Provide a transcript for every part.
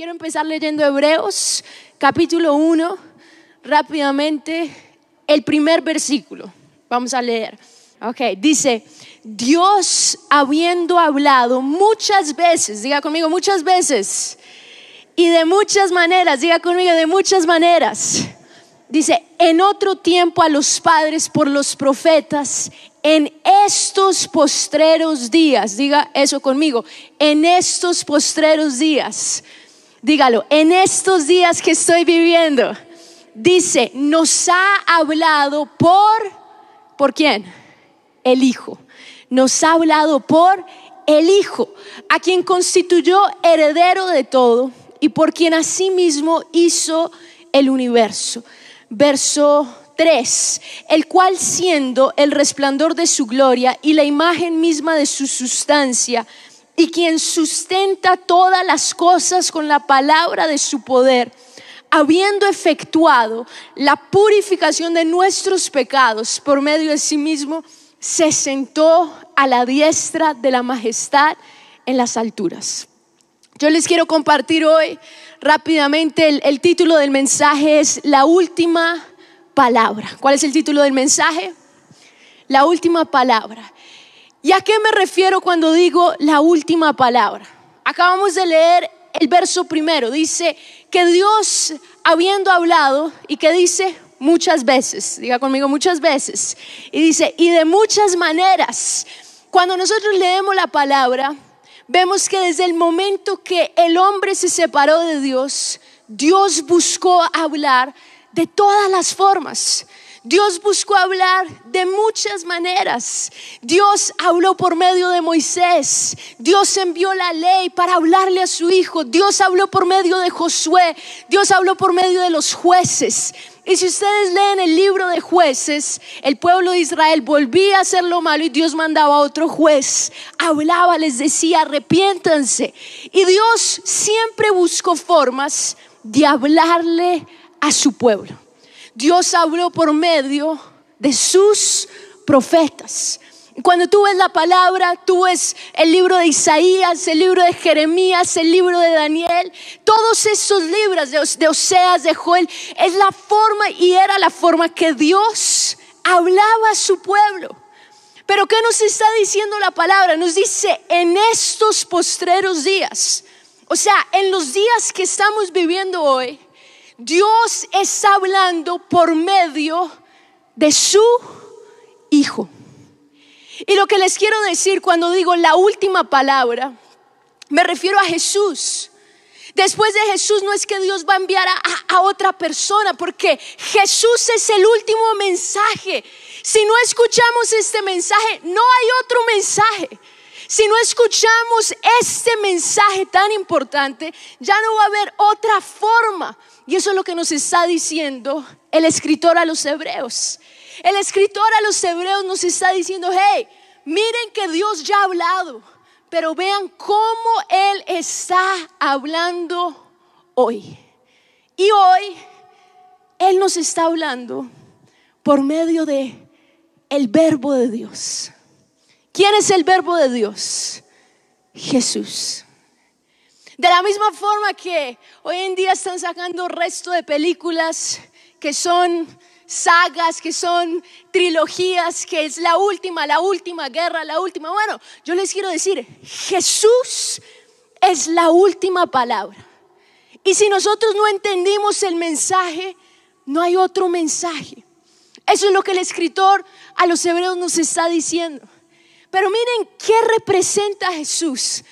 Quiero empezar leyendo Hebreos, capítulo 1, rápidamente, el primer versículo. Vamos a leer. Ok, dice, Dios habiendo hablado muchas veces, diga conmigo muchas veces, y de muchas maneras, diga conmigo de muchas maneras. Dice, en otro tiempo a los padres por los profetas, en estos postreros días, diga eso conmigo, en estos postreros días, dígalo, en estos días que estoy viviendo, dice, nos ha hablado por, ¿por quién? El Hijo. Nos ha hablado por el Hijo, a quien constituyó heredero de todo y por quien asimismo hizo el universo. Verso 3, el cual siendo el resplandor de su gloria y la imagen misma de su sustancia, y quien sustenta todas las cosas con la palabra de su poder, habiendo efectuado la purificación de nuestros pecados por medio de sí mismo, se sentó a la diestra de la majestad en las alturas. Yo les quiero compartir hoy rápidamente el, el título del mensaje es La última palabra. ¿Cuál es el título del mensaje? La última palabra. ¿Y a qué me refiero cuando digo la última palabra? Acabamos de leer el verso primero. Dice que Dios, habiendo hablado, y que dice muchas veces, diga conmigo muchas veces, y dice, y de muchas maneras. Cuando nosotros leemos la palabra, vemos que desde el momento que el hombre se separó de Dios, Dios buscó hablar de todas las formas. Dios buscó hablar de muchas maneras. Dios habló por medio de Moisés. Dios envió la ley para hablarle a su hijo. Dios habló por medio de Josué. Dios habló por medio de los jueces. Y si ustedes leen el libro de jueces, el pueblo de Israel volvía a hacer lo malo y Dios mandaba a otro juez. Hablaba, les decía, arrepiéntanse. Y Dios siempre buscó formas de hablarle a su pueblo. Dios habló por medio de sus profetas. Cuando tú ves la palabra, tú ves el libro de Isaías, el libro de Jeremías, el libro de Daniel, todos esos libros de, Oseas, de Joel, es la forma y era la forma que Dios hablaba a su pueblo. Pero ¿qué nos está diciendo la palabra? Nos dice en estos postreros días, o sea, en los días que estamos viviendo hoy, Dios está hablando por medio de su Hijo. Y lo que les quiero decir cuando digo la última palabra, me refiero a Jesús. Después de Jesús no es que Dios va a enviar a, otra persona, porque Jesús es el último mensaje. Si no escuchamos este mensaje, no hay otro mensaje. Si no escuchamos este mensaje tan importante, ya no va a haber otra forma y eso es lo que nos está diciendo el escritor a los hebreos. El escritor a los hebreos nos está diciendo, hey, miren que Dios ya ha hablado, pero vean cómo Él está hablando hoy. Y hoy Él nos está hablando por medio de el verbo de Dios. ¿Quién es el verbo de Dios? Jesús. De la misma forma que hoy en día están sacando resto de películas que son sagas, que son trilogías, que es la última, la última guerra, la última. Bueno, yo les quiero decir, Jesús es la última palabra. Y si nosotros no entendimos el mensaje, no hay otro mensaje. Eso es lo que el escritor a los hebreos nos está diciendo. Pero miren qué representa Jesús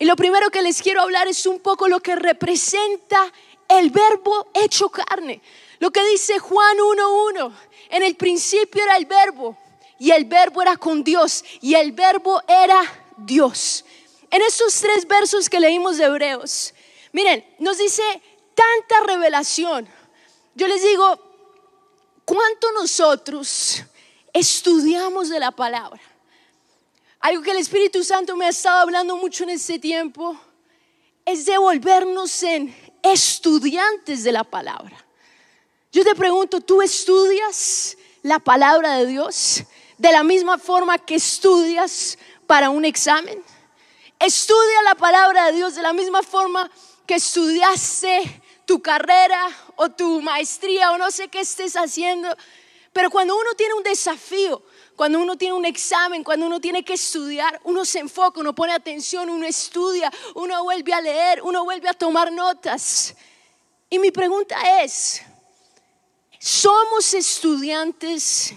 y lo primero que les quiero hablar es un poco lo que representa el verbo hecho carne. Lo que dice Juan 1.1. En el principio era el verbo y el verbo era con Dios y el verbo era Dios. En esos tres versos que leímos de Hebreos, miren, nos dice tanta revelación. Yo les digo, ¿cuánto nosotros estudiamos de la palabra? Algo que el Espíritu Santo me ha estado hablando mucho en este tiempo es de volvernos en estudiantes de la palabra. Yo te pregunto, ¿tú estudias la palabra de Dios de la misma forma que estudias para un examen? ¿Estudia la palabra de Dios de la misma forma que estudiaste tu carrera o tu maestría o no sé qué estés haciendo, pero cuando uno tiene un desafío, cuando uno tiene un examen, cuando uno tiene que estudiar, uno se enfoca, uno pone atención, uno estudia, uno vuelve a leer, uno vuelve a tomar notas. Y mi pregunta es, ¿somos estudiantes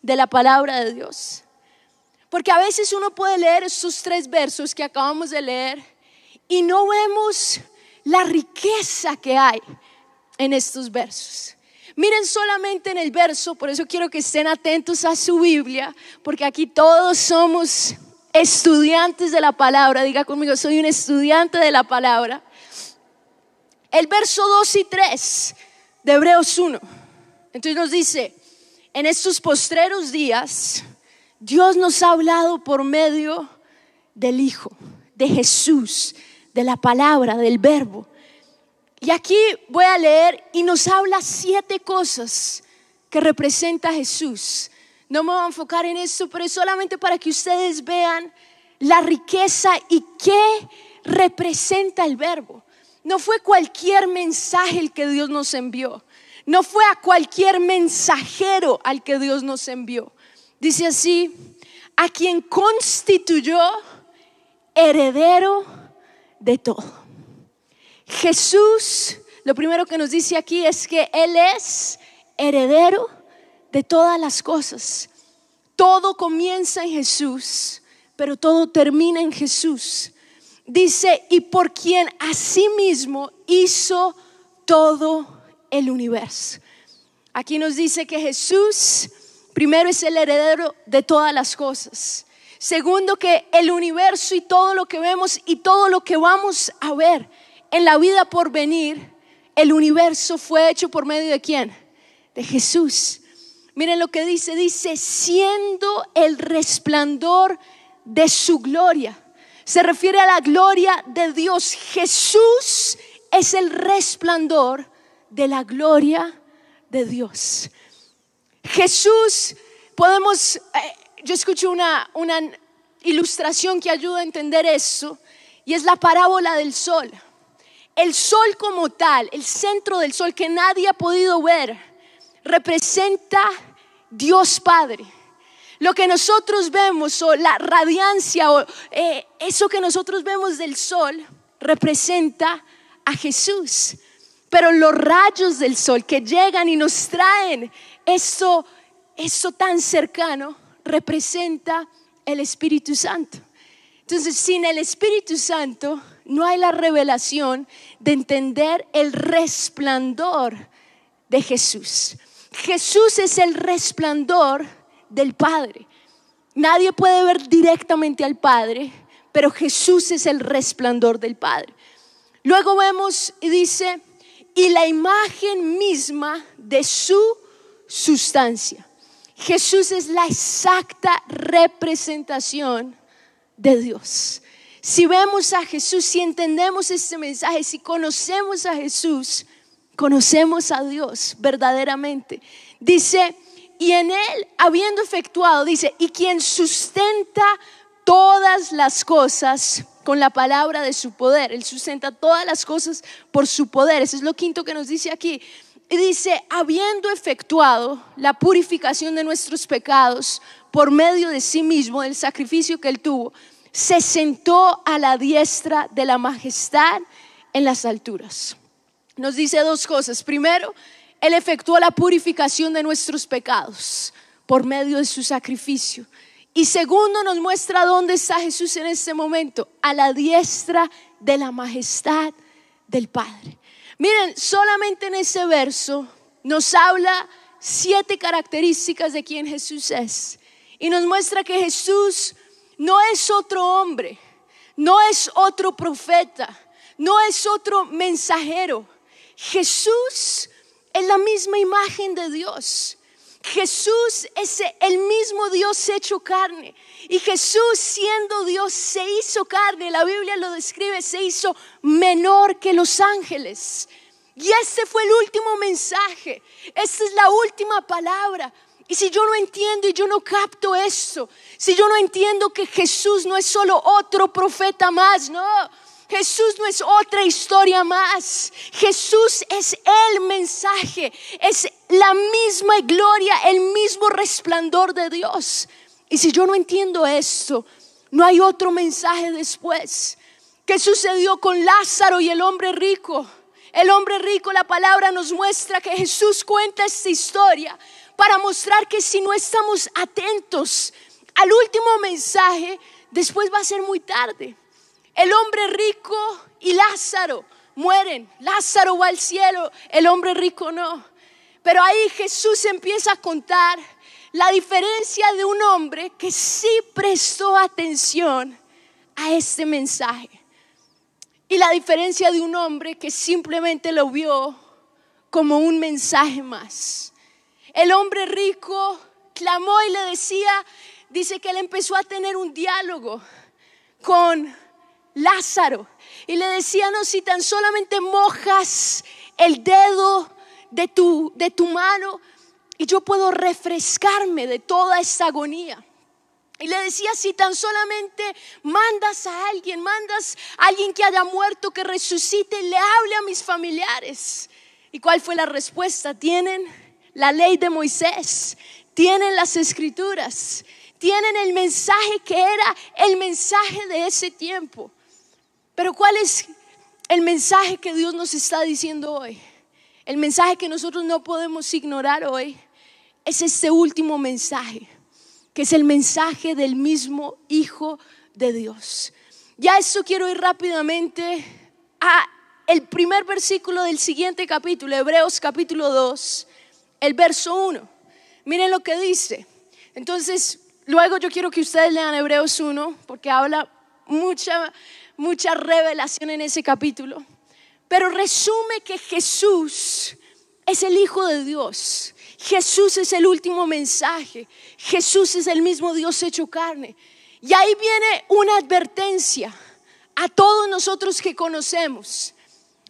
de la palabra de Dios? Porque a veces uno puede leer estos tres versos que acabamos de leer y no vemos la riqueza que hay en estos versos. Miren solamente en el verso, por eso quiero que estén atentos a su Biblia, porque aquí todos somos estudiantes de la palabra. Diga conmigo, soy un estudiante de la palabra. El verso 2 y 3 de Hebreos 1. Entonces nos dice, en estos postreros días, Dios nos ha hablado por medio del Hijo, de Jesús, de la palabra, del verbo. Y aquí voy a leer y nos habla siete cosas que representa Jesús. No me voy a enfocar en eso, pero es solamente para que ustedes vean la riqueza y qué representa el verbo. No fue cualquier mensaje el que Dios nos envió. No fue a cualquier mensajero al que Dios nos envió. Dice así, a quien constituyó heredero de todo. Jesús, lo primero que nos dice aquí es que Él es heredero de todas las cosas. Todo comienza en Jesús, pero todo termina en Jesús. Dice, y por quien asimismo hizo todo el universo. Aquí nos dice que Jesús primero es el heredero de todas las cosas. Segundo, que el universo y todo lo que vemos y todo lo que vamos a ver en la vida por venir, el universo fue hecho por medio de quién? De Jesús. Miren lo que dice, dice, siendo el resplandor de su gloria. Se refiere a la gloria de Dios. Jesús es el resplandor de la gloria de Dios. Jesús, podemos, eh, yo escucho una, una ilustración que ayuda a entender eso, y es la parábola del sol. El sol como tal, el centro del sol que nadie ha podido ver, representa Dios Padre. Lo que nosotros vemos o la radiancia o eh, eso que nosotros vemos del sol representa a Jesús. Pero los rayos del sol que llegan y nos traen eso, eso tan cercano representa el Espíritu Santo. Entonces, sin el Espíritu Santo no hay la revelación de entender el resplandor de Jesús. Jesús es el resplandor del Padre. Nadie puede ver directamente al Padre, pero Jesús es el resplandor del Padre. Luego vemos y dice, y la imagen misma de su sustancia. Jesús es la exacta representación de Dios. Si vemos a Jesús, si entendemos este mensaje, si conocemos a Jesús, conocemos a Dios verdaderamente. Dice, y en Él, habiendo efectuado, dice, y quien sustenta todas las cosas con la palabra de su poder. Él sustenta todas las cosas por su poder. Eso es lo quinto que nos dice aquí. Y dice, habiendo efectuado la purificación de nuestros pecados por medio de sí mismo, del sacrificio que él tuvo, se sentó a la diestra de la majestad en las alturas. Nos dice dos cosas. Primero, Él efectuó la purificación de nuestros pecados por medio de su sacrificio. Y segundo, nos muestra dónde está Jesús en este momento, a la diestra de la majestad del Padre. Miren, solamente en ese verso nos habla siete características de quién Jesús es. Y nos muestra que Jesús no es otro hombre, no es otro profeta, no es otro mensajero. Jesús es la misma imagen de Dios. Jesús es el mismo Dios hecho carne. Y Jesús siendo Dios se hizo carne. La Biblia lo describe, se hizo menor que los ángeles. Y este fue el último mensaje. Esta es la última palabra. Y si yo no entiendo y yo no capto eso, si yo no entiendo que Jesús no es solo otro profeta más, no, Jesús no es otra historia más. Jesús es el mensaje, es la misma gloria, el mismo resplandor de Dios. Y si yo no entiendo esto, no hay otro mensaje después. ¿Qué sucedió con Lázaro y el hombre rico? El hombre rico, la palabra nos muestra que Jesús cuenta esta historia para mostrar que si no estamos atentos al último mensaje, después va a ser muy tarde. El hombre rico y Lázaro mueren. Lázaro va al cielo, el hombre rico no. Pero ahí Jesús empieza a contar la diferencia de un hombre que sí prestó atención a este mensaje. Y la diferencia de un hombre que simplemente lo vio como un mensaje más. El hombre rico clamó y le decía, dice que él empezó a tener un diálogo con Lázaro y le decía, no, si tan solamente mojas el dedo de tu, de tu mano y yo puedo refrescarme de toda esta agonía. Y le decía, si tan solamente mandas a alguien, mandas a alguien que haya muerto, que resucite, le hable a mis familiares. ¿Y cuál fue la respuesta? Tienen la ley de Moisés, tienen las escrituras, tienen el mensaje que era el mensaje de ese tiempo. Pero ¿cuál es el mensaje que Dios nos está diciendo hoy? El mensaje que nosotros no podemos ignorar hoy es este último mensaje que es el mensaje del mismo Hijo de Dios. Ya esto quiero ir rápidamente a el primer versículo del siguiente capítulo, Hebreos capítulo 2, el verso 1. Miren lo que dice. Entonces, luego yo quiero que ustedes lean Hebreos 1 porque habla mucha mucha revelación en ese capítulo. Pero resume que Jesús es el Hijo de Dios Jesús es el último mensaje. Jesús es el mismo Dios hecho carne. Y ahí viene una advertencia a todos nosotros que conocemos.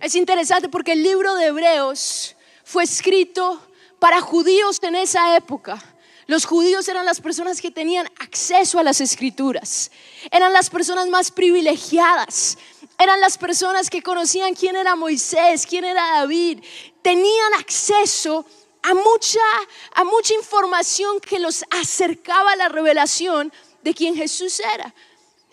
Es interesante porque el libro de Hebreos fue escrito para judíos en esa época. Los judíos eran las personas que tenían acceso a las escrituras. Eran las personas más privilegiadas. Eran las personas que conocían quién era Moisés, quién era David. Tenían acceso a mucha, a mucha información que los acercaba a la revelación de quién Jesús era.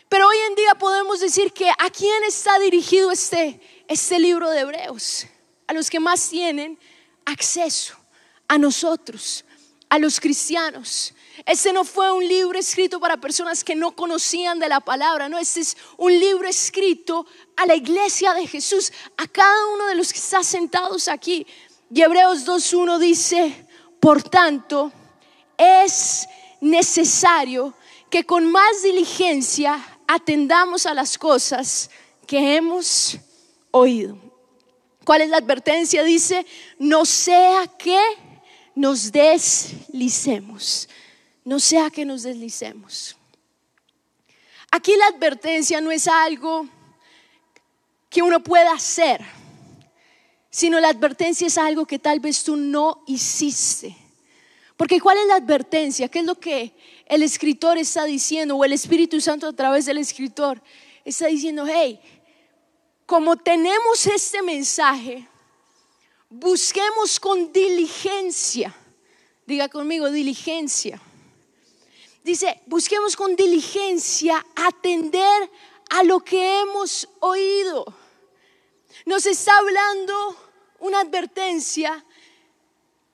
Pero hoy en día podemos decir que a quién está dirigido este, este libro de Hebreos. A los que más tienen acceso, a nosotros, a los cristianos. Este no fue un libro escrito para personas que no conocían de la palabra, no, este es un libro escrito a la iglesia de Jesús, a cada uno de los que está sentados aquí. Y Hebreos 2.1 dice, por tanto, es necesario que con más diligencia atendamos a las cosas que hemos oído. ¿Cuál es la advertencia? Dice, no sea que nos deslicemos, no sea que nos deslicemos. Aquí la advertencia no es algo que uno pueda hacer sino la advertencia es algo que tal vez tú no hiciste. Porque ¿cuál es la advertencia? ¿Qué es lo que el escritor está diciendo o el Espíritu Santo a través del escritor está diciendo? Hey, como tenemos este mensaje, busquemos con diligencia. Diga conmigo, diligencia. Dice, busquemos con diligencia atender a lo que hemos oído nos está hablando una advertencia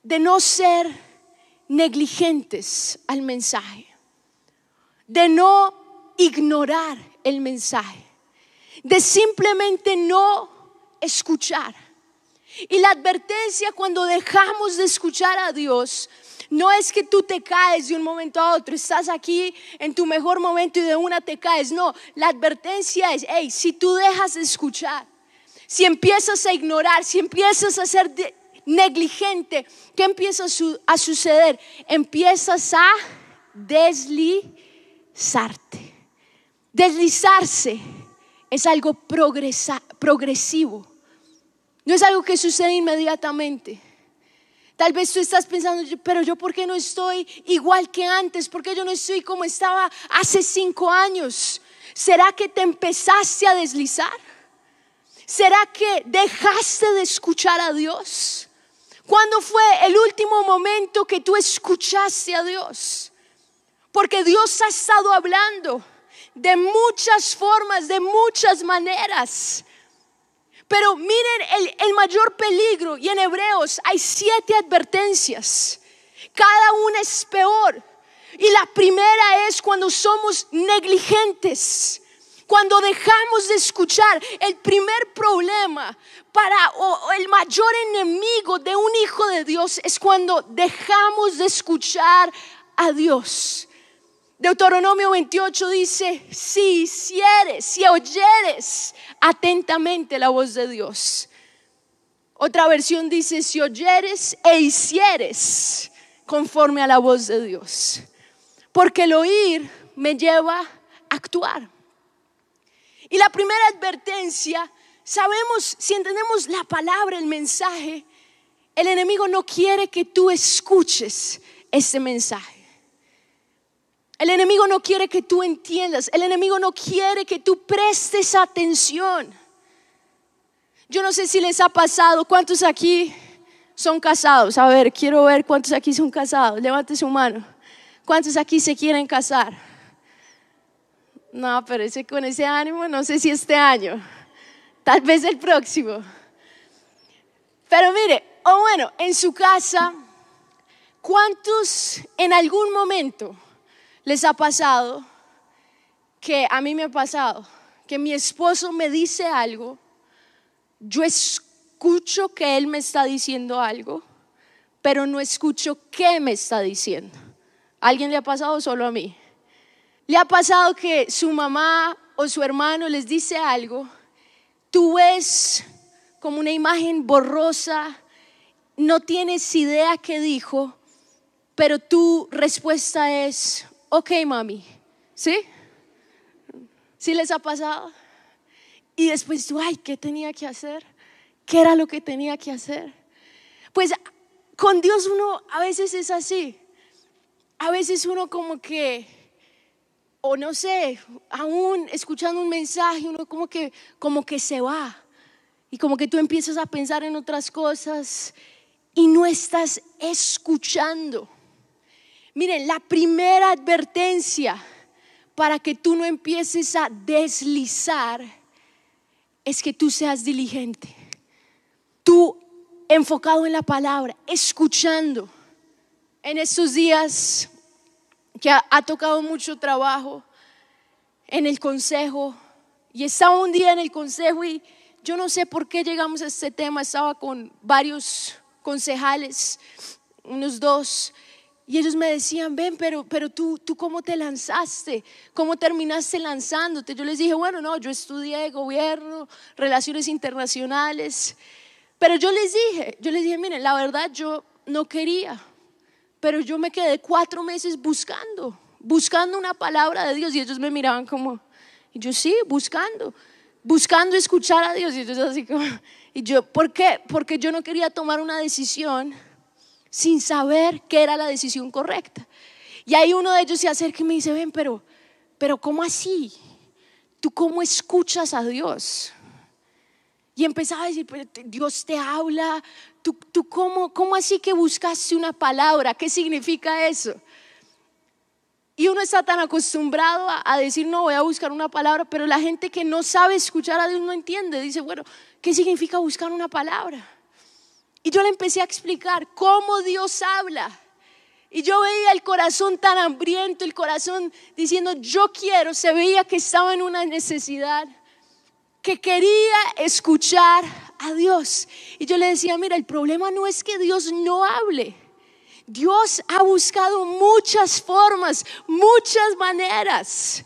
de no ser negligentes al mensaje, de no ignorar el mensaje, de simplemente no escuchar. Y la advertencia cuando dejamos de escuchar a Dios no es que tú te caes de un momento a otro, estás aquí en tu mejor momento y de una te caes. No, la advertencia es, hey, si tú dejas de escuchar, si empiezas a ignorar, si empiezas a ser negligente, ¿qué empieza a suceder? Empiezas a deslizarte. Deslizarse es algo progresivo. No es algo que sucede inmediatamente. Tal vez tú estás pensando, pero yo por qué no estoy igual que antes, por qué yo no estoy como estaba hace cinco años. ¿Será que te empezaste a deslizar? ¿Será que dejaste de escuchar a Dios? ¿Cuándo fue el último momento que tú escuchaste a Dios? Porque Dios ha estado hablando de muchas formas, de muchas maneras. Pero miren el, mayor peligro, y en Hebreos hay siete advertencias. Cada una es peor. Y la primera es cuando somos negligentes. Cuando dejamos de escuchar, el primer problema para o el mayor enemigo de un hijo de Dios es cuando dejamos de escuchar a Dios. Deuteronomio 28 dice, si hicieres, si oyeres atentamente la voz de Dios. Otra versión dice, si oyeres e hicieres conforme a la voz de Dios. Porque el oír me lleva a actuar. Y la primera advertencia, sabemos, si entendemos la palabra, el mensaje, el enemigo no quiere que tú escuches ese mensaje. El enemigo no quiere que tú entiendas. El enemigo no quiere que tú prestes atención. Yo no sé si les ha pasado. ¿Cuántos aquí son casados? A ver, quiero ver cuántos aquí son casados. Levante su mano. ¿Cuántos aquí se quieren casar? No, pero ese, con ese ánimo, no sé si este año. Tal vez el próximo. Pero mire, o bueno, en su casa, ¿cuántos en algún momento les ha pasado que a mí me ha pasado que mi esposo me dice algo, yo escucho que él me está diciendo algo, pero no escucho qué me está diciendo. alguien le ha pasado solo a mí? ¿Le ha pasado que su mamá o su hermano les dice algo? Tú ves como una imagen borrosa, no tienes idea qué dijo, pero tu respuesta es, ok mami, ¿sí? ¿Sí les ha pasado? Y después tú, ay, ¿qué tenía que hacer? ¿Qué era lo que tenía que hacer? Pues con Dios uno a veces es así. A veces uno como que, o no sé, aún escuchando un mensaje, uno como que, como que se va. Y como que tú empiezas a pensar en otras cosas y no estás escuchando. Miren, la primera advertencia para que tú no empieces a deslizar es que tú seas diligente. Tú enfocado en la palabra, escuchando. En estos días que ha, tocado mucho trabajo en el consejo y estaba un día en el consejo y yo no sé por qué llegamos a este tema, estaba con varios concejales, unos dos, y ellos me decían, ven, pero, pero tú, tú cómo te lanzaste, cómo terminaste lanzándote. Yo les dije, bueno, no, yo estudié gobierno, relaciones internacionales. Pero yo les dije, yo les dije, miren, la verdad yo no quería, pero yo me quedé cuatro meses buscando, buscando una palabra de Dios. Y ellos me miraban como, y yo sí, buscando, buscando escuchar a Dios. Y ellos así como, y yo, ¿por qué? Porque yo no quería tomar una decisión sin saber qué era la decisión correcta. Y ahí uno de ellos se acerca y me dice, ven, pero, pero ¿cómo así? ¿Tú cómo escuchas a Dios? Y empezaba a decir, Dios te habla, ¿tú, tú cómo, cómo así que buscaste una palabra? ¿Qué significa eso? Y uno está tan acostumbrado a, a, decir, no, voy a buscar una palabra, pero la gente que no sabe escuchar a Dios no entiende. Dice, bueno, ¿qué significa buscar una palabra? Y yo le empecé a explicar cómo Dios habla. Y yo veía el corazón tan hambriento, el corazón diciendo, yo quiero, se veía que estaba en una necesidad, que quería escuchar a Dios. Y yo le decía, mira, el problema no es que Dios no hable. Dios ha buscado muchas formas, muchas maneras.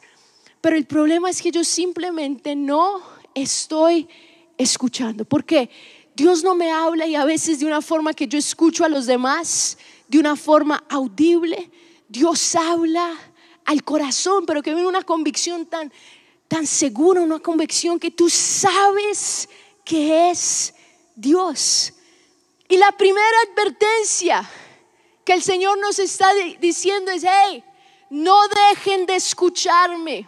Pero el problema es que yo simplemente no estoy escuchando. ¿Por qué? Dios no me habla y a veces de una forma que yo escucho a los demás, de una forma audible. Dios habla al corazón, pero que viene una convicción tan, tan segura, una convicción que tú sabes que es Dios. Y la primera advertencia que el Señor nos está diciendo es, hey, no dejen de escucharme.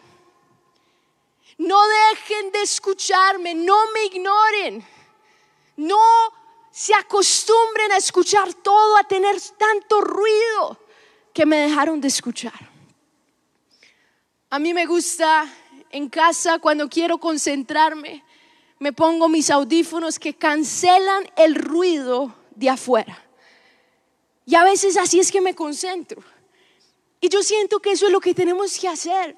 No dejen de escucharme, no me ignoren. No se acostumbren a escuchar todo, a tener tanto ruido que me dejaron de escuchar. A mí me gusta en casa cuando quiero concentrarme, me pongo mis audífonos que cancelan el ruido de afuera. Y a veces así es que me concentro. Y yo siento que eso es lo que tenemos que hacer.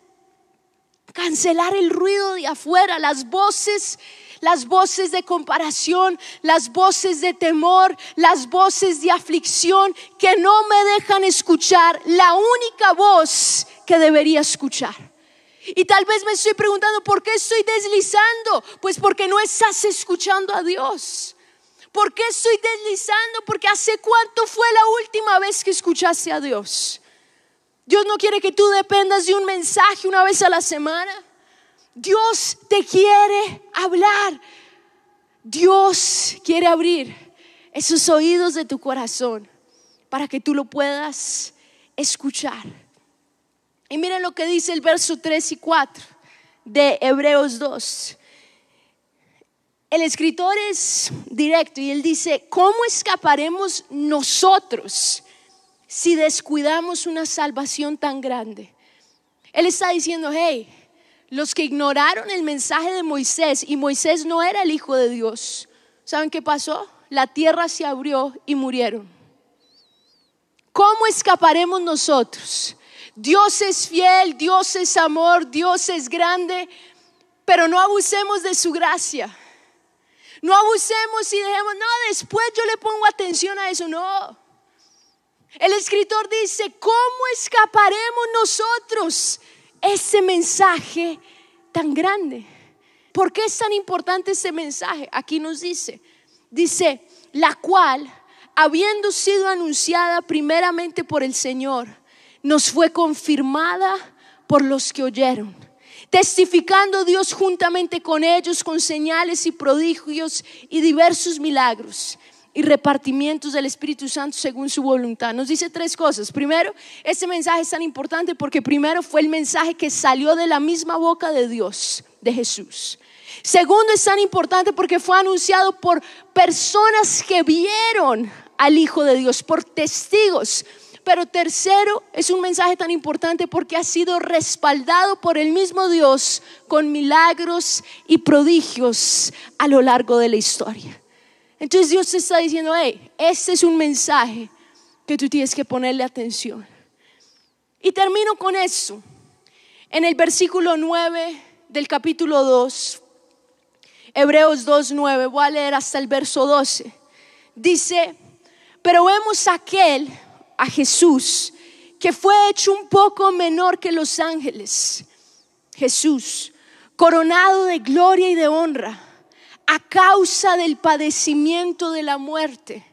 Cancelar el ruido de afuera, las voces, las voces de comparación, las voces de temor, las voces de aflicción que no me dejan escuchar la única voz que debería escuchar. Y tal vez me estoy preguntando, ¿por qué estoy deslizando? Pues porque no estás escuchando a Dios. ¿Por qué estoy deslizando? Porque hace cuánto fue la última vez que escuchaste a Dios. Dios no quiere que tú dependas de un mensaje una vez a la semana. Dios te quiere hablar. Dios quiere abrir esos oídos de tu corazón para que tú lo puedas escuchar. Y miren lo que dice el verso 3 y 4 de Hebreos 2. El escritor es directo y él dice, ¿cómo escaparemos nosotros si descuidamos una salvación tan grande? Él está diciendo, hey, los que ignoraron el mensaje de Moisés y Moisés no era el hijo de Dios, ¿saben qué pasó? La tierra se abrió y murieron. ¿Cómo escaparemos nosotros? Dios es fiel, Dios es amor, Dios es grande, pero no abusemos de su gracia. No abusemos y dejemos, no, después yo le pongo atención a eso, no. El escritor dice, ¿cómo escaparemos nosotros ese mensaje tan grande? ¿Por qué es tan importante ese mensaje? Aquí nos dice, dice, la cual, habiendo sido anunciada primeramente por el Señor, nos fue confirmada por los que oyeron, testificando Dios juntamente con ellos con señales y prodigios y diversos milagros y repartimientos del Espíritu Santo según su voluntad. Nos dice tres cosas. Primero, este mensaje es tan importante porque primero fue el mensaje que salió de la misma boca de Dios, de Jesús. Segundo, es tan importante porque fue anunciado por personas que vieron al Hijo de Dios, por testigos pero tercero, es un mensaje tan importante porque ha sido respaldado por el mismo Dios con milagros y prodigios a lo largo de la historia. Entonces Dios te está diciendo, hey, este es un mensaje que tú tienes que ponerle atención. Y termino con eso. En el versículo 9 del capítulo 2, Hebreos 2.9, voy a leer hasta el verso 12. Dice, pero vemos aquel a Jesús, que fue hecho un poco menor que los ángeles. Jesús, coronado de gloria y de honra, a causa del padecimiento de la muerte,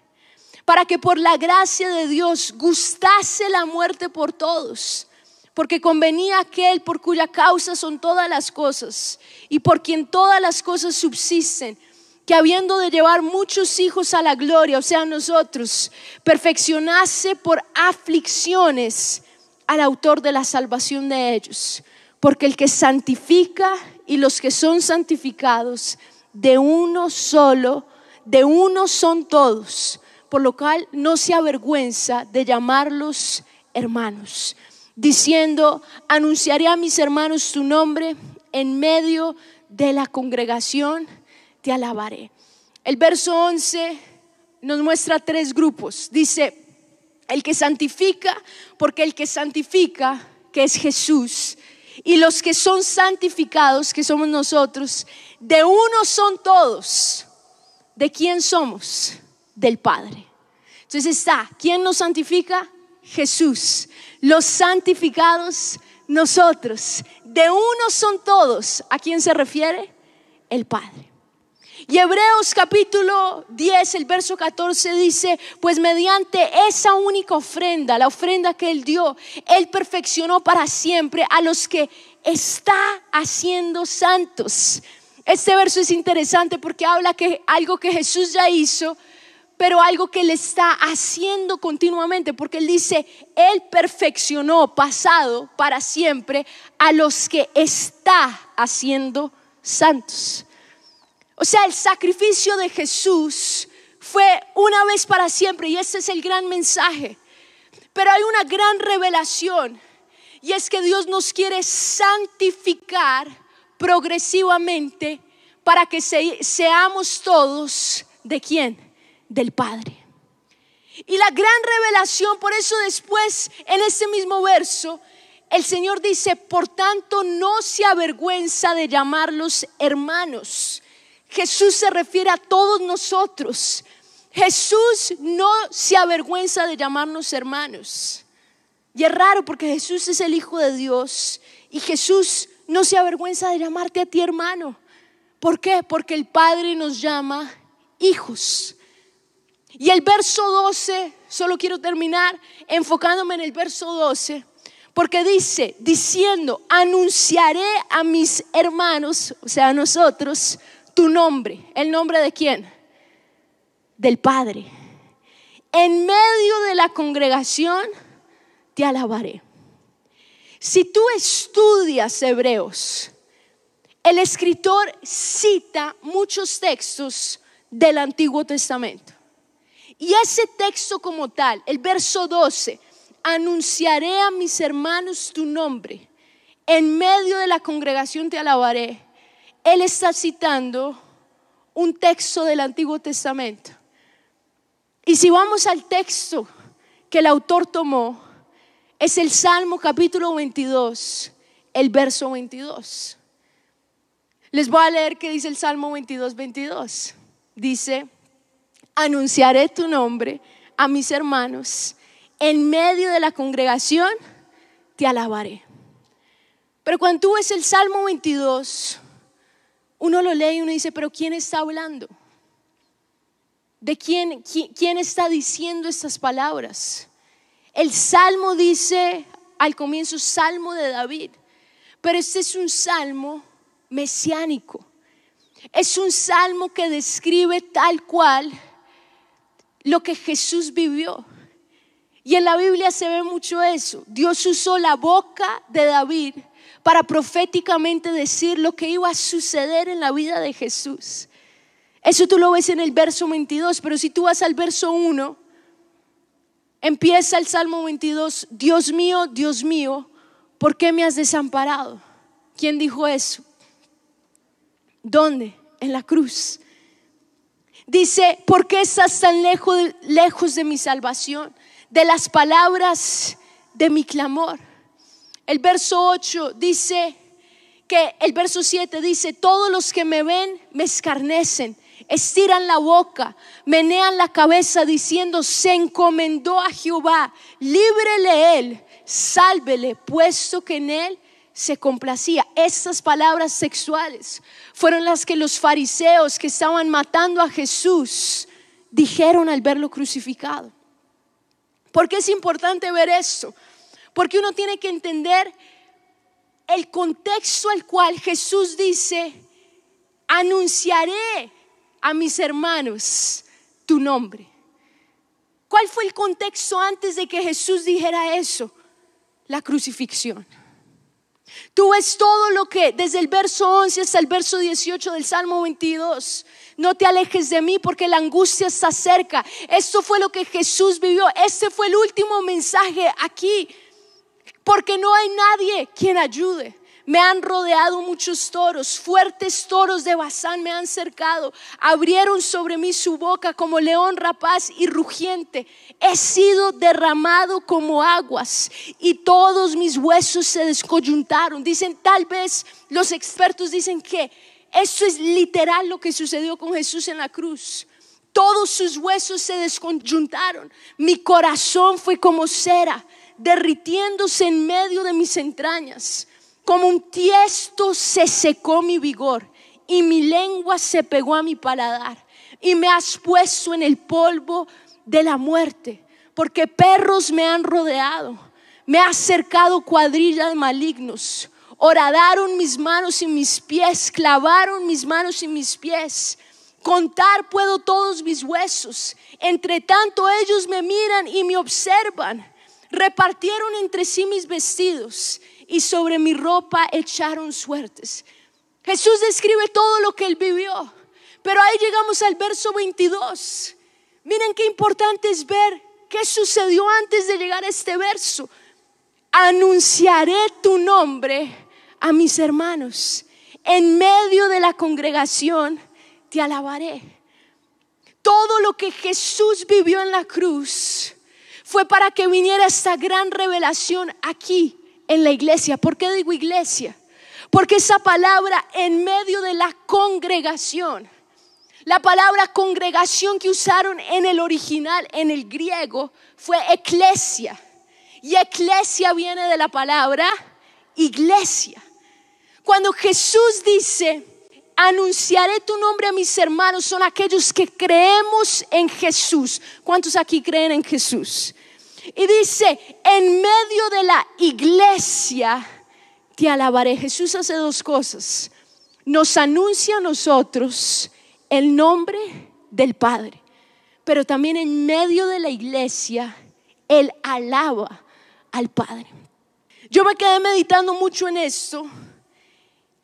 para que por la gracia de Dios gustase la muerte por todos, porque convenía aquel por cuya causa son todas las cosas y por quien todas las cosas subsisten que habiendo de llevar muchos hijos a la gloria, o sea, nosotros, perfeccionase por aflicciones al autor de la salvación de ellos. Porque el que santifica y los que son santificados, de uno solo, de uno son todos, por lo cual no se avergüenza de llamarlos hermanos, diciendo, anunciaré a mis hermanos tu nombre en medio de la congregación te alabaré. El verso 11 nos muestra tres grupos. Dice, el que santifica, porque el que santifica, que es Jesús, y los que son santificados, que somos nosotros, de uno son todos. ¿De quién somos? Del Padre. Entonces está, ¿quién nos santifica? Jesús. Los santificados, nosotros. De uno son todos. ¿A quién se refiere? El Padre. Y Hebreos capítulo 10, el verso 14 dice, pues mediante esa única ofrenda, la ofrenda que Él dio, Él perfeccionó para siempre a los que está haciendo santos. Este verso es interesante porque habla que algo que Jesús ya hizo, pero algo que Él está haciendo continuamente, porque Él dice, Él perfeccionó pasado para siempre a los que está haciendo santos. O sea, el sacrificio de Jesús fue una vez para siempre y ese es el gran mensaje. Pero hay una gran revelación y es que Dios nos quiere santificar progresivamente para que seamos todos de quién? Del Padre. Y la gran revelación, por eso después en ese mismo verso, el Señor dice, por tanto no se avergüenza de llamarlos hermanos. Jesús se refiere a todos nosotros. Jesús no se avergüenza de llamarnos hermanos. Y es raro porque Jesús es el Hijo de Dios y Jesús no se avergüenza de llamarte a ti hermano. ¿Por qué? Porque el Padre nos llama hijos. Y el verso 12, solo quiero terminar enfocándome en el verso 12, porque dice, diciendo, anunciaré a mis hermanos, o sea, a nosotros, tu nombre. ¿El nombre de quién? Del Padre. En medio de la congregación te alabaré. Si tú estudias Hebreos, el escritor cita muchos textos del Antiguo Testamento. Y ese texto como tal, el verso 12, anunciaré a mis hermanos tu nombre, en medio de la congregación te alabaré. Él está citando un texto del Antiguo Testamento. Y si vamos al texto que el autor tomó, es el Salmo capítulo 22, el verso 22. Les voy a leer qué dice el Salmo 22, 22. Dice, anunciaré tu nombre a mis hermanos, en medio de la congregación te alabaré. Pero cuando tú ves el Salmo 22, uno lo lee y uno dice, pero ¿quién está hablando? ¿De quién, quién, está diciendo estas palabras? El Salmo dice al comienzo, Salmo de David, pero este es un salmo mesiánico. Es un salmo que describe tal cual lo que Jesús vivió. Y en la Biblia se ve mucho eso. Dios usó la boca de David para proféticamente decir lo que iba a suceder en la vida de Jesús. Eso tú lo ves en el verso 22, pero si tú vas al verso 1, empieza el Salmo 22, Dios mío, Dios mío, ¿por qué me has desamparado? ¿Quién dijo eso? ¿Dónde? En la cruz. Dice, ¿por qué estás tan lejos, de mi salvación? De las palabras de mi clamor. El verso 8 dice que el verso 7 dice, todos los que me ven me escarnecen, estiran la boca, menean la cabeza diciendo, se encomendó a Jehová, líbrele él, sálvele, puesto que en él se complacía. Estas palabras sexuales fueron las que los fariseos que estaban matando a Jesús dijeron al verlo crucificado. ¿Por qué es importante ver esto? Porque uno tiene que entender el contexto al cual Jesús dice, anunciaré a mis hermanos tu nombre. ¿Cuál fue el contexto antes de que Jesús dijera eso? La crucifixión. Tú ves todo lo que desde el verso 11 hasta el verso 18 del Salmo 22. No te alejes de mí porque la angustia está cerca. Esto fue lo que Jesús vivió. Este fue el último mensaje aquí. Porque no hay nadie quien ayude. Me han rodeado muchos toros, fuertes toros de Bazán me han cercado, abrieron sobre mí su boca como león rapaz y rugiente. He sido derramado como aguas y todos mis huesos se descoyuntaron. Dicen, tal vez los expertos dicen que esto es literal lo que sucedió con Jesús en la cruz. Todos sus huesos se descoyuntaron. Mi corazón fue como cera, derritiéndose en medio de mis entrañas. Como un tiesto se secó mi vigor y mi lengua se pegó a mi paladar y me has puesto en el polvo de la muerte, porque perros me han rodeado, me ha cercado cuadrilla de malignos, horadaron mis manos y mis pies, clavaron mis manos y mis pies. Contar puedo todos mis huesos, entre tanto ellos me miran y me observan. Repartieron entre sí mis vestidos y sobre mi ropa echaron suertes. Jesús describe todo lo que él vivió. Pero ahí llegamos al verso 22. Miren qué importante es ver qué sucedió antes de llegar a este verso. Anunciaré tu nombre a mis hermanos. En medio de la congregación te alabaré. Todo lo que Jesús vivió en la cruz fue para que viniera esta gran revelación aquí en la iglesia. ¿Por qué digo iglesia? Porque esa palabra en medio de la congregación, la palabra congregación que usaron en el original, en el griego, fue eclesia. Y eclesia viene de la palabra iglesia. Cuando Jesús dice, anunciaré tu nombre a mis hermanos, son aquellos que creemos en Jesús. ¿Cuántos aquí creen en Jesús? Y dice, en medio de la iglesia te alabaré. Jesús hace dos cosas. Nos anuncia a nosotros el nombre del Padre, pero también en medio de la iglesia, Él alaba al Padre. Yo me quedé meditando mucho en esto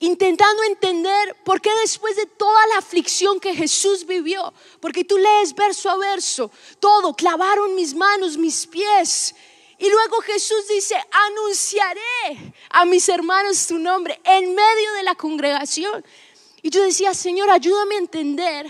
intentando entender por qué después de toda la aflicción que Jesús vivió, porque tú lees verso a verso, todo, clavaron mis manos, mis pies. Y luego Jesús dice, anunciaré a mis hermanos tu nombre en medio de la congregación. Y yo decía, Señor, ayúdame a entender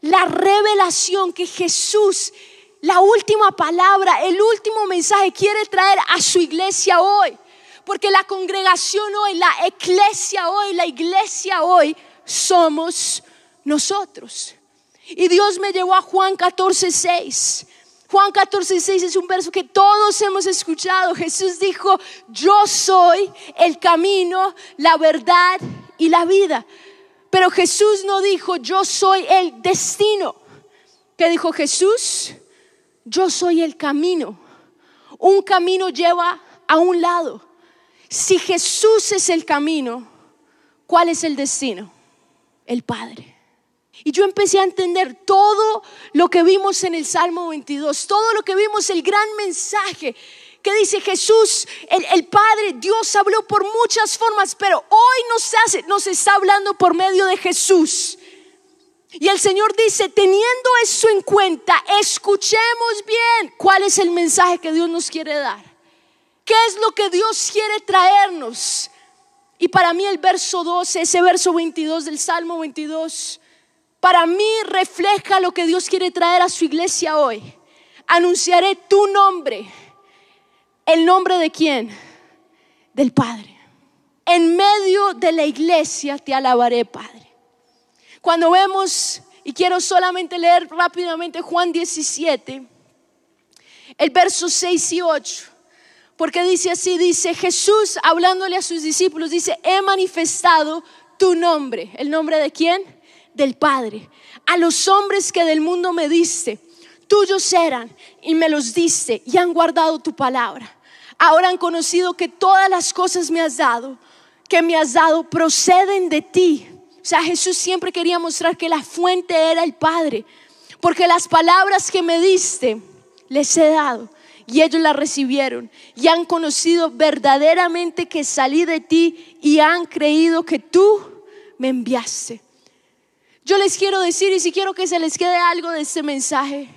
la revelación que Jesús, la última palabra, el último mensaje quiere traer a su iglesia hoy. Porque la congregación hoy, la iglesia hoy, la iglesia hoy somos nosotros. Y Dios me llevó a Juan 14, 6. Juan 14, 6 es un verso que todos hemos escuchado. Jesús dijo, yo soy el camino, la verdad y la vida. Pero Jesús no dijo, yo soy el destino. ¿Qué dijo Jesús? Yo soy el camino. Un camino lleva a un lado. Si Jesús es el camino, ¿cuál es el destino? El Padre. Y yo empecé a entender todo lo que vimos en el Salmo 22, todo lo que vimos, el gran mensaje que dice Jesús, el, Padre, Dios habló por muchas formas, pero hoy nos, hace, nos está hablando por medio de Jesús. Y el Señor dice, teniendo eso en cuenta, escuchemos bien cuál es el mensaje que Dios nos quiere dar. ¿Qué es lo que Dios quiere traernos? Y para mí el verso 12, ese verso 22 del Salmo 22, para mí refleja lo que Dios quiere traer a su iglesia hoy. Anunciaré tu nombre. ¿El nombre de quién? Del Padre. En medio de la iglesia te alabaré, Padre. Cuando vemos, y quiero solamente leer rápidamente Juan 17, el verso 6 y 8. Porque dice así, dice Jesús hablándole a sus discípulos, dice, he manifestado tu nombre. ¿El nombre de quién? Del Padre. A los hombres que del mundo me diste, tuyos eran y me los diste y han guardado tu palabra. Ahora han conocido que todas las cosas me has dado, que me has dado, proceden de ti. O sea, Jesús siempre quería mostrar que la fuente era el Padre, porque las palabras que me diste les he dado y ellos la recibieron y han conocido verdaderamente que salí de ti y han creído que tú me enviaste. Yo les quiero decir y si quiero que se les quede algo de este mensaje,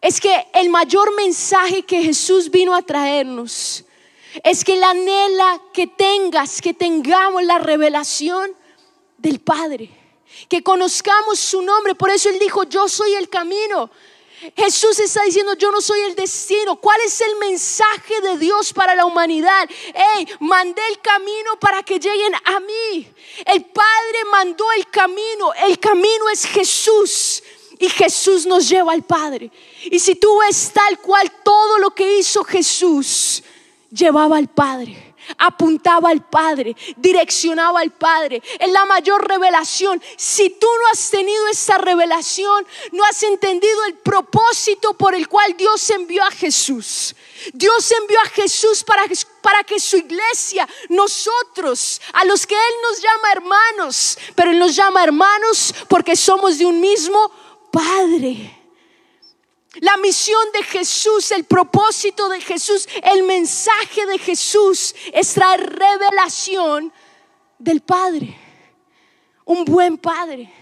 es que el mayor mensaje que Jesús vino a traernos es que la anhela que tengas, que tengamos la revelación del Padre, que conozcamos su nombre. Por eso Él dijo, yo soy el camino, Jesús está diciendo, yo no soy el destino. ¿Cuál es el mensaje de Dios para la humanidad? Hey, mandé el camino para que lleguen a mí. El Padre mandó el camino. El camino es Jesús. Y Jesús nos lleva al Padre. Y si tú ves tal cual todo lo que hizo Jesús, llevaba al Padre apuntaba al Padre, direccionaba al Padre. Es la mayor revelación. Si tú no has tenido esa revelación, no has entendido el propósito por el cual Dios envió a Jesús. Dios envió a Jesús para, para que su iglesia, nosotros, a los que Él nos llama hermanos, pero Él nos llama hermanos porque somos de un mismo Padre. La misión de Jesús, el propósito de Jesús, el mensaje de Jesús es traer revelación del Padre. un buen padre.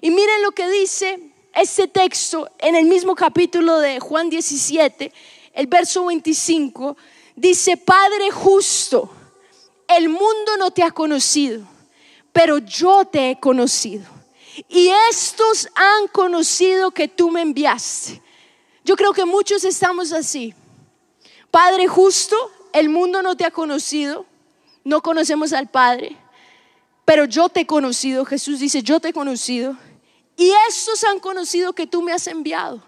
Y miren lo que dice este texto en el mismo capítulo de Juan 17, el verso 25, dice, Padre justo, el mundo no te ha conocido, pero yo te he conocido. Y estos han conocido que tú me enviaste. Yo creo que muchos estamos así. Padre justo, el mundo no te ha conocido, no conocemos al Padre, pero yo te he conocido. Jesús dice, yo te he conocido. Y estos han conocido que tú me has enviado.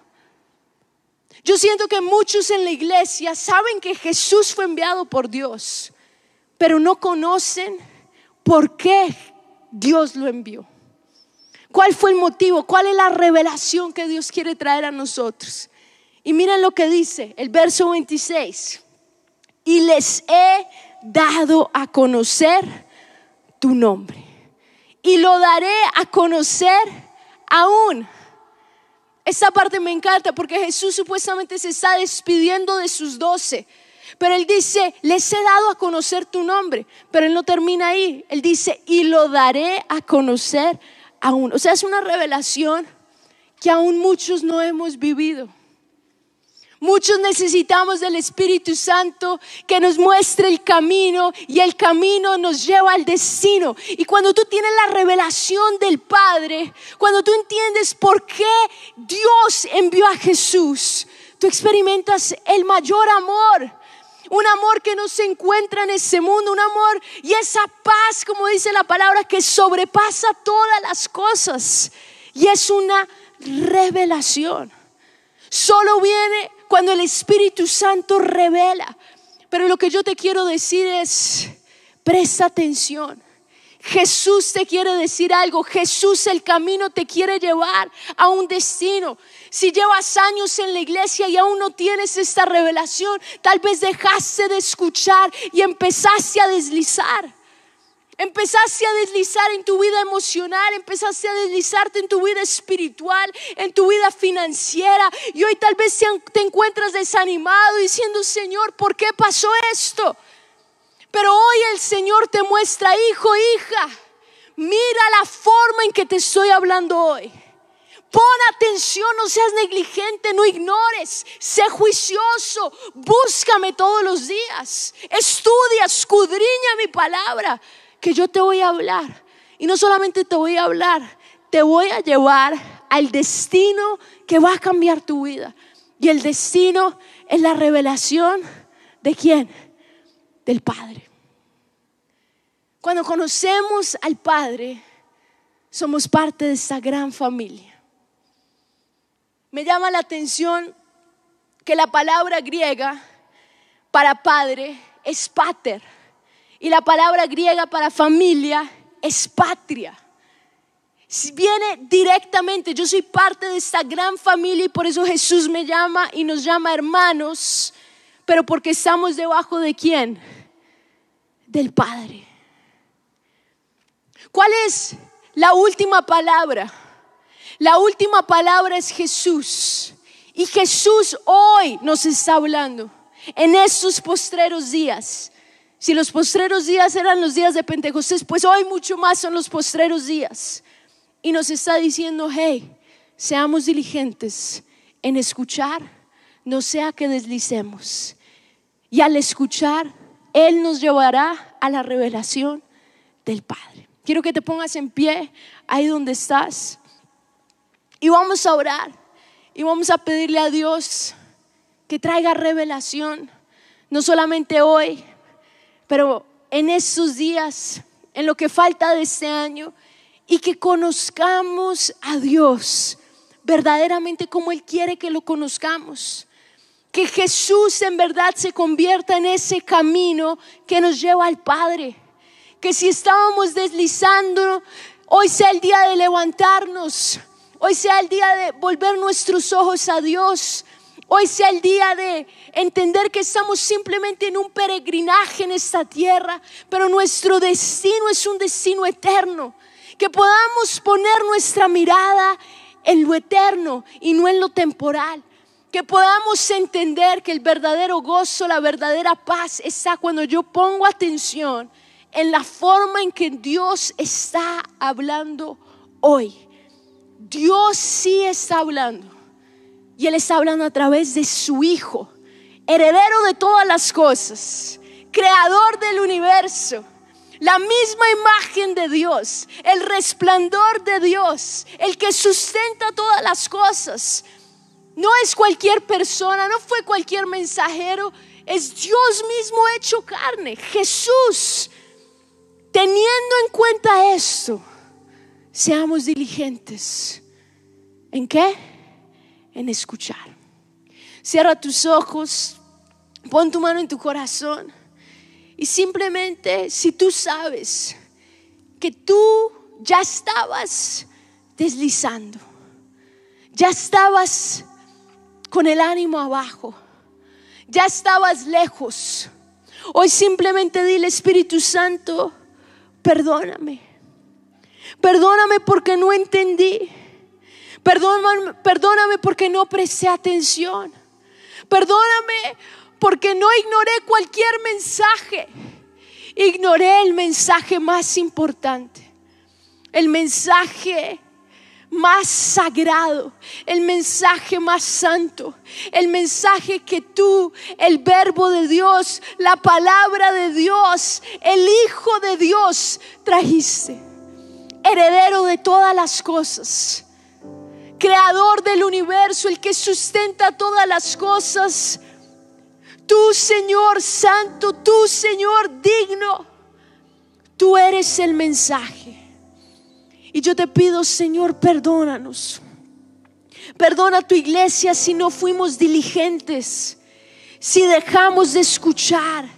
Yo siento que muchos en la iglesia saben que Jesús fue enviado por Dios, pero no conocen por qué Dios lo envió. ¿Cuál fue el motivo? ¿Cuál es la revelación que Dios quiere traer a nosotros? Y miren lo que dice el verso 26. Y les he dado a conocer tu nombre. Y lo daré a conocer aún. Esta parte me encanta porque Jesús supuestamente se está despidiendo de sus doce. Pero él dice, les he dado a conocer tu nombre. Pero él no termina ahí. Él dice, y lo daré a conocer aún. O sea, es una revelación que aún muchos no hemos vivido. Muchos necesitamos del Espíritu Santo que nos muestre el camino y el camino nos lleva al destino. Y cuando tú tienes la revelación del Padre, cuando tú entiendes por qué Dios envió a Jesús, tú experimentas el mayor amor. Un amor que no se encuentra en ese mundo, un amor y esa paz, como dice la palabra, que sobrepasa todas las cosas. Y es una revelación. Solo viene cuando el Espíritu Santo revela. Pero lo que yo te quiero decir es, presta atención. Jesús te quiere decir algo. Jesús el camino te quiere llevar a un destino. Si llevas años en la iglesia y aún no tienes esta revelación, tal vez dejaste de escuchar y empezaste a deslizar. Empezaste a deslizar en tu vida emocional, empezaste a deslizarte en tu vida espiritual, en tu vida financiera. Y hoy tal vez te encuentras desanimado diciendo, Señor, ¿por qué pasó esto? Pero hoy el Señor te muestra, hijo, hija, mira la forma en que te estoy hablando hoy. Pon atención, no seas negligente, no ignores, sé juicioso, búscame todos los días, estudia, escudriña mi palabra que yo te voy a hablar. Y no solamente te voy a hablar, te voy a llevar al destino que va a cambiar tu vida. Y el destino es la revelación de quién? Del Padre. Cuando conocemos al Padre, somos parte de esta gran familia. Me llama la atención que la palabra griega para padre es pater y la palabra griega para familia es patria. Viene directamente, yo soy parte de esta gran familia y por eso Jesús me llama y nos llama hermanos, pero porque estamos debajo de quién? Del Padre. ¿Cuál es la última palabra? La última palabra es Jesús. Y Jesús hoy nos está hablando en estos postreros días. Si los postreros días eran los días de Pentecostés, pues hoy mucho más son los postreros días. Y nos está diciendo, hey, seamos diligentes en escuchar, no sea que deslicemos. Y al escuchar, Él nos llevará a la revelación del Padre. Quiero que te pongas en pie ahí donde estás. Y vamos a orar. Y vamos a pedirle a Dios que traiga revelación, no solamente hoy, pero en estos días, en lo que falta de este año, y que conozcamos a Dios verdaderamente como Él quiere que lo conozcamos. Que Jesús en verdad se convierta en ese camino que nos lleva al Padre. Que si estábamos deslizando, hoy sea el día de levantarnos. Hoy sea el día de volver nuestros ojos a Dios Hoy sea el día de entender que estamos simplemente en un peregrinaje en esta tierra, pero nuestro destino es un destino eterno. Que podamos poner nuestra mirada en lo eterno y no en lo temporal. Que podamos entender que el verdadero gozo, la verdadera paz está cuando yo pongo atención en la forma en que Dios está hablando hoy. Dios sí está hablando. Y Él está hablando a través de su Hijo, heredero de todas las cosas, creador del universo, la misma imagen de Dios, el resplandor de Dios, el que sustenta todas las cosas. No es cualquier persona, no fue cualquier mensajero, es Dios mismo hecho carne, Jesús. Teniendo en cuenta esto, seamos diligentes. ¿En qué? En escuchar. Cierra tus ojos, pon tu mano en tu corazón y simplemente si tú sabes que tú ya estabas deslizando, ya estabas con el ánimo abajo, ya estabas lejos, hoy simplemente dile Espíritu Santo, perdóname, perdóname porque no entendí, perdóname, perdóname porque no presté atención, perdóname porque no ignoré cualquier mensaje. Ignoré el mensaje más importante, el mensaje más sagrado, el mensaje más santo, el mensaje que tú, el verbo de Dios, la palabra de Dios, el Hijo de Dios trajiste, heredero de todas las cosas, creador del universo, el que sustenta todas las cosas Tú, Señor Santo, tú, Señor digno, tú eres el mensaje. Y yo te pido, Señor, perdónanos. Perdona a tu iglesia si no fuimos diligentes, si dejamos de escuchar,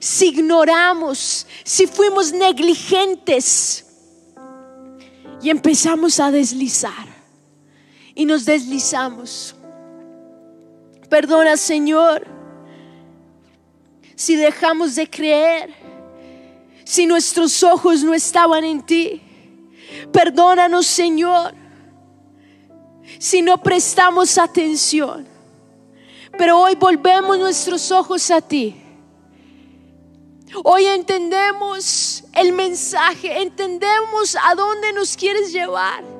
si ignoramos, si fuimos negligentes y empezamos a deslizar y nos deslizamos. Perdona, Señor si dejamos de creer, si nuestros ojos no estaban en ti. Perdónanos, Señor, si no prestamos atención. Pero hoy volvemos nuestros ojos a ti. Hoy entendemos el mensaje, entendemos a dónde nos quieres llevar.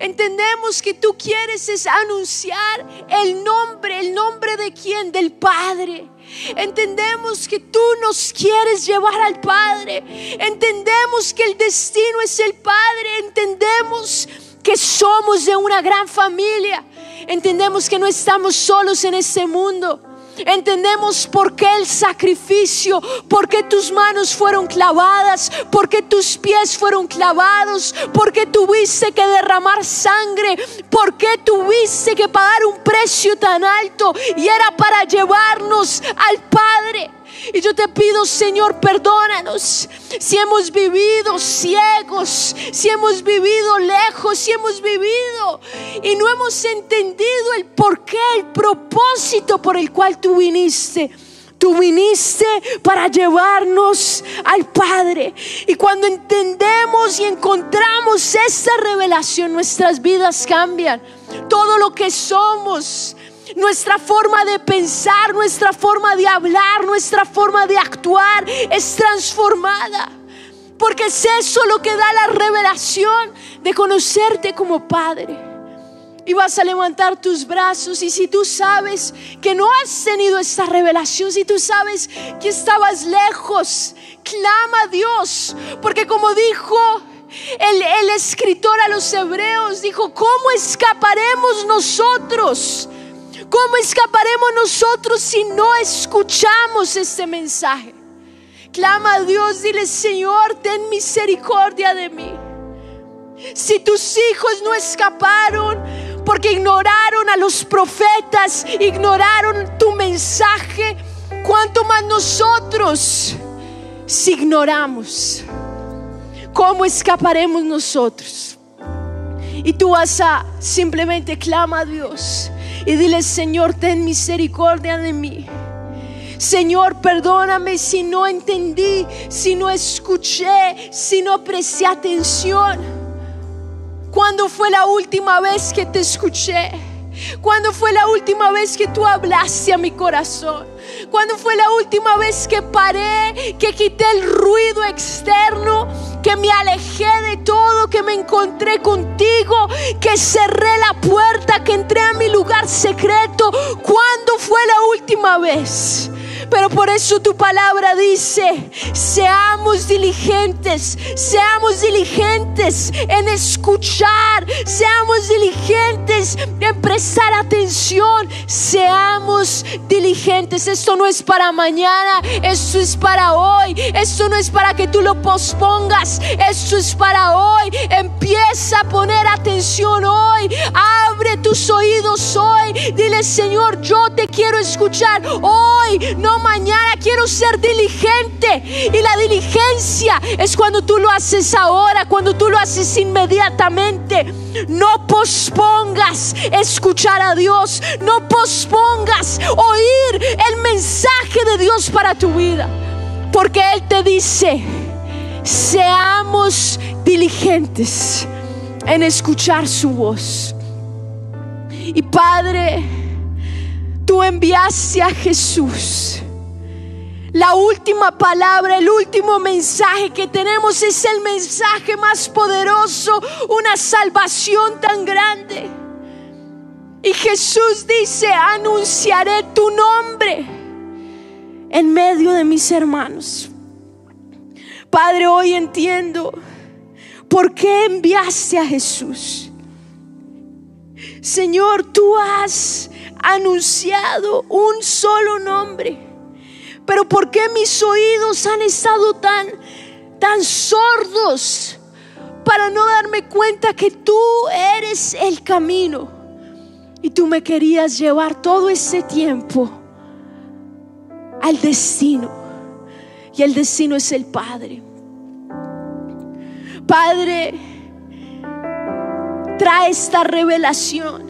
Entendemos que tú quieres es anunciar el nombre, el nombre de quién, del Padre. Entendemos que tú nos quieres llevar al Padre. Entendemos que el destino es el Padre. Entendemos que somos de una gran familia. Entendemos que no estamos solos en este mundo. Entendemos por qué el sacrificio, por qué tus manos fueron clavadas, por qué tus pies fueron clavados, por qué tuviste que derramar sangre, por qué tuviste que pagar un precio tan alto y era para llevarnos al Padre. Y yo te pido, Señor, perdónanos si hemos vivido ciegos, si hemos vivido lejos, si hemos vivido y no hemos entendido el porqué, el propósito por el cual tú viniste. Tú viniste para llevarnos al Padre. Y cuando entendemos y encontramos esta revelación, nuestras vidas cambian. Todo lo que somos, nuestra forma de pensar, nuestra forma de hablar, nuestra forma de actuar es transformada. Porque es eso lo que da la revelación de conocerte como Padre. Y vas a levantar tus brazos y si tú sabes que no has tenido esta revelación, si tú sabes que estabas lejos, clama a Dios. Porque como dijo el, el escritor a los hebreos, dijo, ¿cómo escaparemos nosotros? ¿Cómo escaparemos nosotros si no escuchamos este mensaje? Clama a Dios, dile, Señor, ten misericordia de mí. Si tus hijos no escaparon porque ignoraron a los profetas, ignoraron tu mensaje, ¿cuánto más nosotros si ignoramos? ¿Cómo escaparemos nosotros? Y tú vas a simplemente clama a Dios y dile, Señor, ten misericordia de mí. Señor, perdóname si no entendí, si no escuché, si no presté atención. ¿Cuándo fue la última vez que te escuché? ¿Cuándo fue la última vez que tú hablaste a mi corazón? ¿Cuándo fue la última vez que paré, que quité el ruido externo, que me alejé de todo, que me encontré contigo, que cerré la puerta, que entré a mi lugar secreto? ¿Cuándo fue la última vez? Pero por eso tu palabra dice, seamos diligentes, seamos diligentes en escuchar, seamos diligentes en prestar atención, seamos diligentes. Esto no es para mañana, esto es para hoy, esto no es para que tú lo pospongas, esto es para hoy. Empieza a poner atención hoy, abre tus oídos hoy, dile Señor, yo te quiero escuchar hoy, no mañana, quiero ser diligente. Y la diligencia es cuando tú lo haces ahora, cuando tú lo haces inmediatamente. No pospongas escuchar a Dios, no pospongas oír el mensaje de Dios para tu vida. Porque Él te dice, seamos diligentes en escuchar su voz. Y Padre, tú enviaste a Jesús la última palabra, el último mensaje que tenemos es el mensaje más poderoso, una salvación tan grande. Y Jesús dice, anunciaré tu nombre en medio de mis hermanos. Padre, hoy entiendo por qué enviaste a Jesús. Señor, tú has anunciado un solo nombre pero ¿por qué mis oídos han estado tan, tan sordos para no darme cuenta que tú eres el camino? Y tú me querías llevar todo ese tiempo al destino. Y el destino es el Padre. Padre, trae esta revelación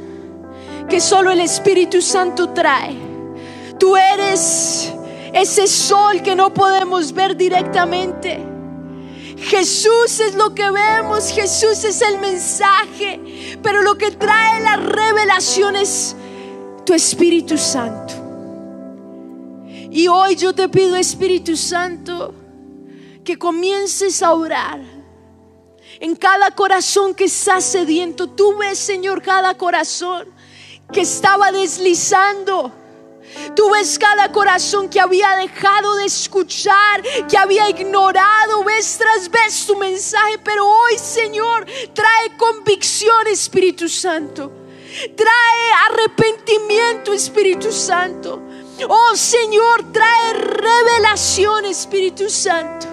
que solo el Espíritu Santo trae. Tú eres ese sol que no podemos ver directamente. Jesús es lo que vemos, Jesús es el mensaje, pero lo que trae la revelación es tu Espíritu Santo. Y hoy yo te pido, Espíritu Santo, que comiences a orar en cada corazón que está sediento. Tú ves, Señor, cada corazón que estaba deslizando Tú ves cada corazón que había dejado de escuchar, que había ignorado vez tras vez tu mensaje, pero hoy Señor trae convicción Espíritu Santo. Trae arrepentimiento Espíritu Santo. Oh Señor, trae revelación Espíritu Santo.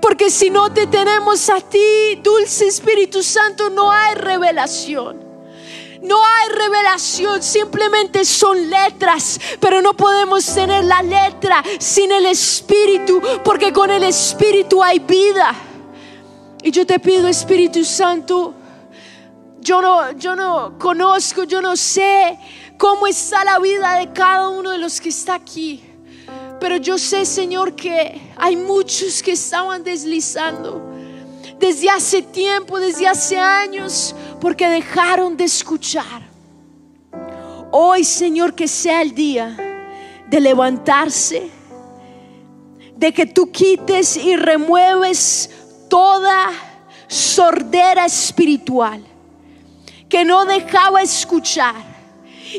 Porque si no te tenemos a ti, dulce Espíritu Santo, no hay revelación. No hay revelación, simplemente son letras, pero no podemos tener la letra sin el Espíritu, porque con el Espíritu hay vida. Y yo te pido, Espíritu Santo, yo no, yo no conozco, yo no sé cómo está la vida de cada uno de los que está aquí. Pero yo sé, Señor, que hay muchos que estaban deslizando desde hace tiempo, desde hace años, porque dejaron de escuchar. Hoy, Señor, que sea el día de levantarse, de que tú quites y remueves toda sordera espiritual que no dejaba escuchar.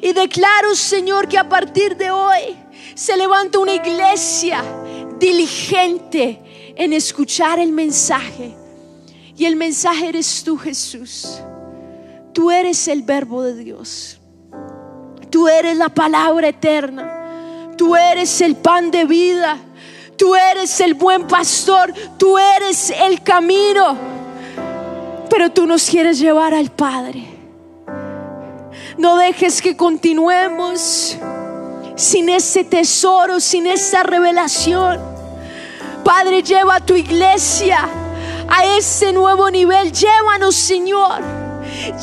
Y declaro, Señor, que a partir de hoy se levanta una iglesia diligente en escuchar el mensaje y el mensaje eres tú, Jesús. Tú eres el verbo de Dios. Tú eres la palabra eterna. Tú eres el pan de vida. Tú eres el buen pastor. Tú eres el camino. Pero tú nos quieres llevar al Padre. No dejes que continuemos sin ese tesoro, sin esa revelación. Padre, lleva a tu iglesia a ese nuevo nivel. Llévanos, Señor.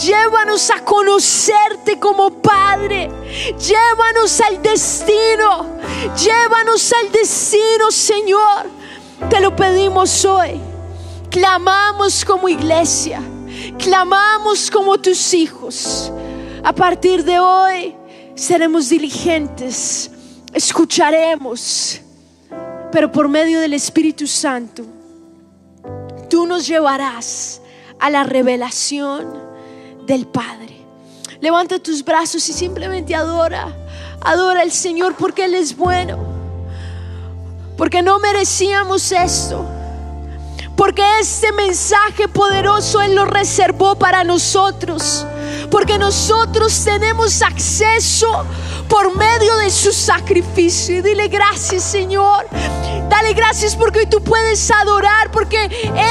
Llévanos a conocerte como Padre. Llévanos al destino. Llévanos al destino, Señor. Te lo pedimos hoy. Clamamos como iglesia. Clamamos como tus hijos. A partir de hoy seremos diligentes, escucharemos, pero por medio del Espíritu Santo, tú nos llevarás a la revelación del Padre. Levanta tus brazos y simplemente adora, adora al Señor porque Él es bueno, porque no merecíamos esto porque este mensaje poderoso Él lo reservó para nosotros. Porque nosotros tenemos acceso por medio de su sacrificio. Dile gracias Señor. Dale gracias porque tú puedes adorar. Porque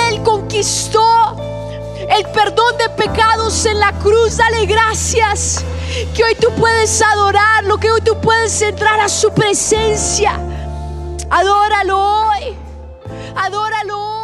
Él conquistó el perdón de pecados en la cruz. Dale gracias. Que hoy tú puedes adorarlo. Que hoy tú puedes entrar a su presencia. Adóralo hoy. Adóralo hoy